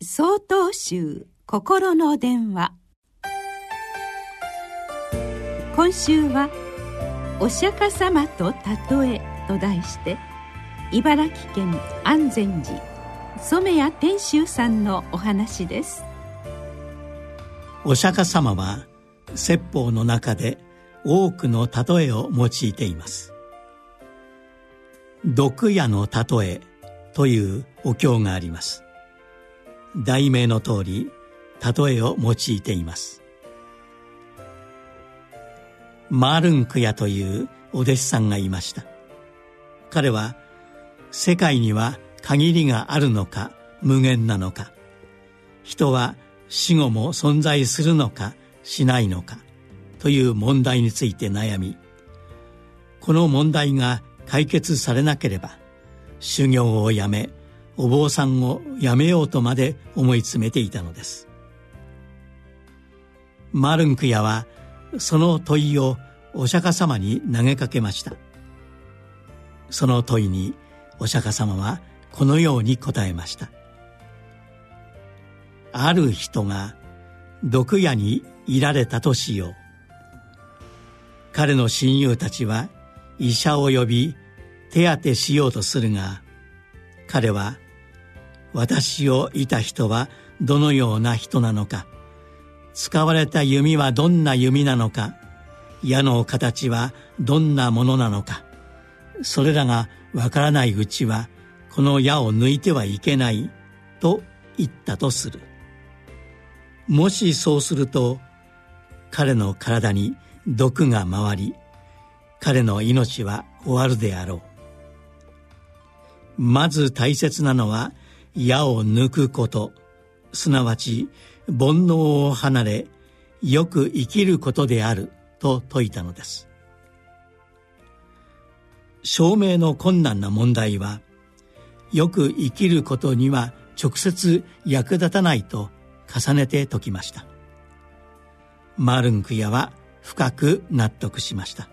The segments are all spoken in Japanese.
総統集心の電話。今週は「お釈迦様と例え」と題して茨城県安全寺染谷天秀さんのお話です。お釈迦様は説法の中で多くの例えを用いています。毒矢の例えというお経があります。題名の通り例えを用いています。マールンクヤというお弟子さんがいました。彼は世界には限りがあるのか無限なのか人は死後も存在するのかしないのかという問題について悩みこの問題が解決されなければ修行をやめお坊さんを辞めようとまで思い詰めていたのです。マルンクヤはその問いをお釈迦様に投げかけました。その問いにお釈迦様はこのように答えました。ある人が毒矢にいられたとしよう。彼の親友たちは医者を呼び手当てしようとするが彼は私をいた人はどのような人なのか。使われた弓はどんな弓なのか。矢の形はどんなものなのか。それらがわからないうちはこの矢を抜いてはいけない。と言ったとする。もしそうすると彼の体に毒が回り彼の命は終わるであろう。まず大切なのは矢を抜くこと。すなわち煩悩を離れよく生きることである。と説いたのです。証明の困難な問題はよく生きることには直接役立たないと重ねて説きました。マルンクヤは深く納得しました。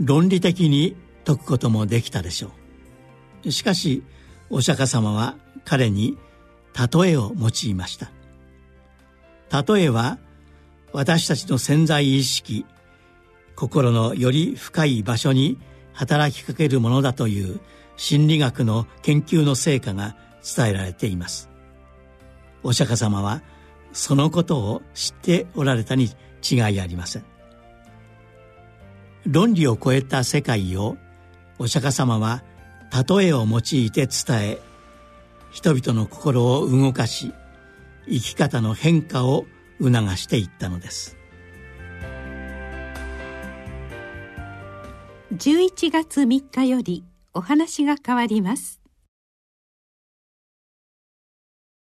論理的に解くこともできたでしょう。しかしお釈迦様は彼に例えを用いました。例えは私たちの潜在意識心のより深い場所に働きかけるものだという心理学の研究の成果が伝えられています。お釈迦様はそのことを知っておられたに違いありません。論理を超えた世界をお釈迦様は例えを用いて伝え人々の心を動かし生き方の変化を促していったのです。11月3日よりお話が変わります。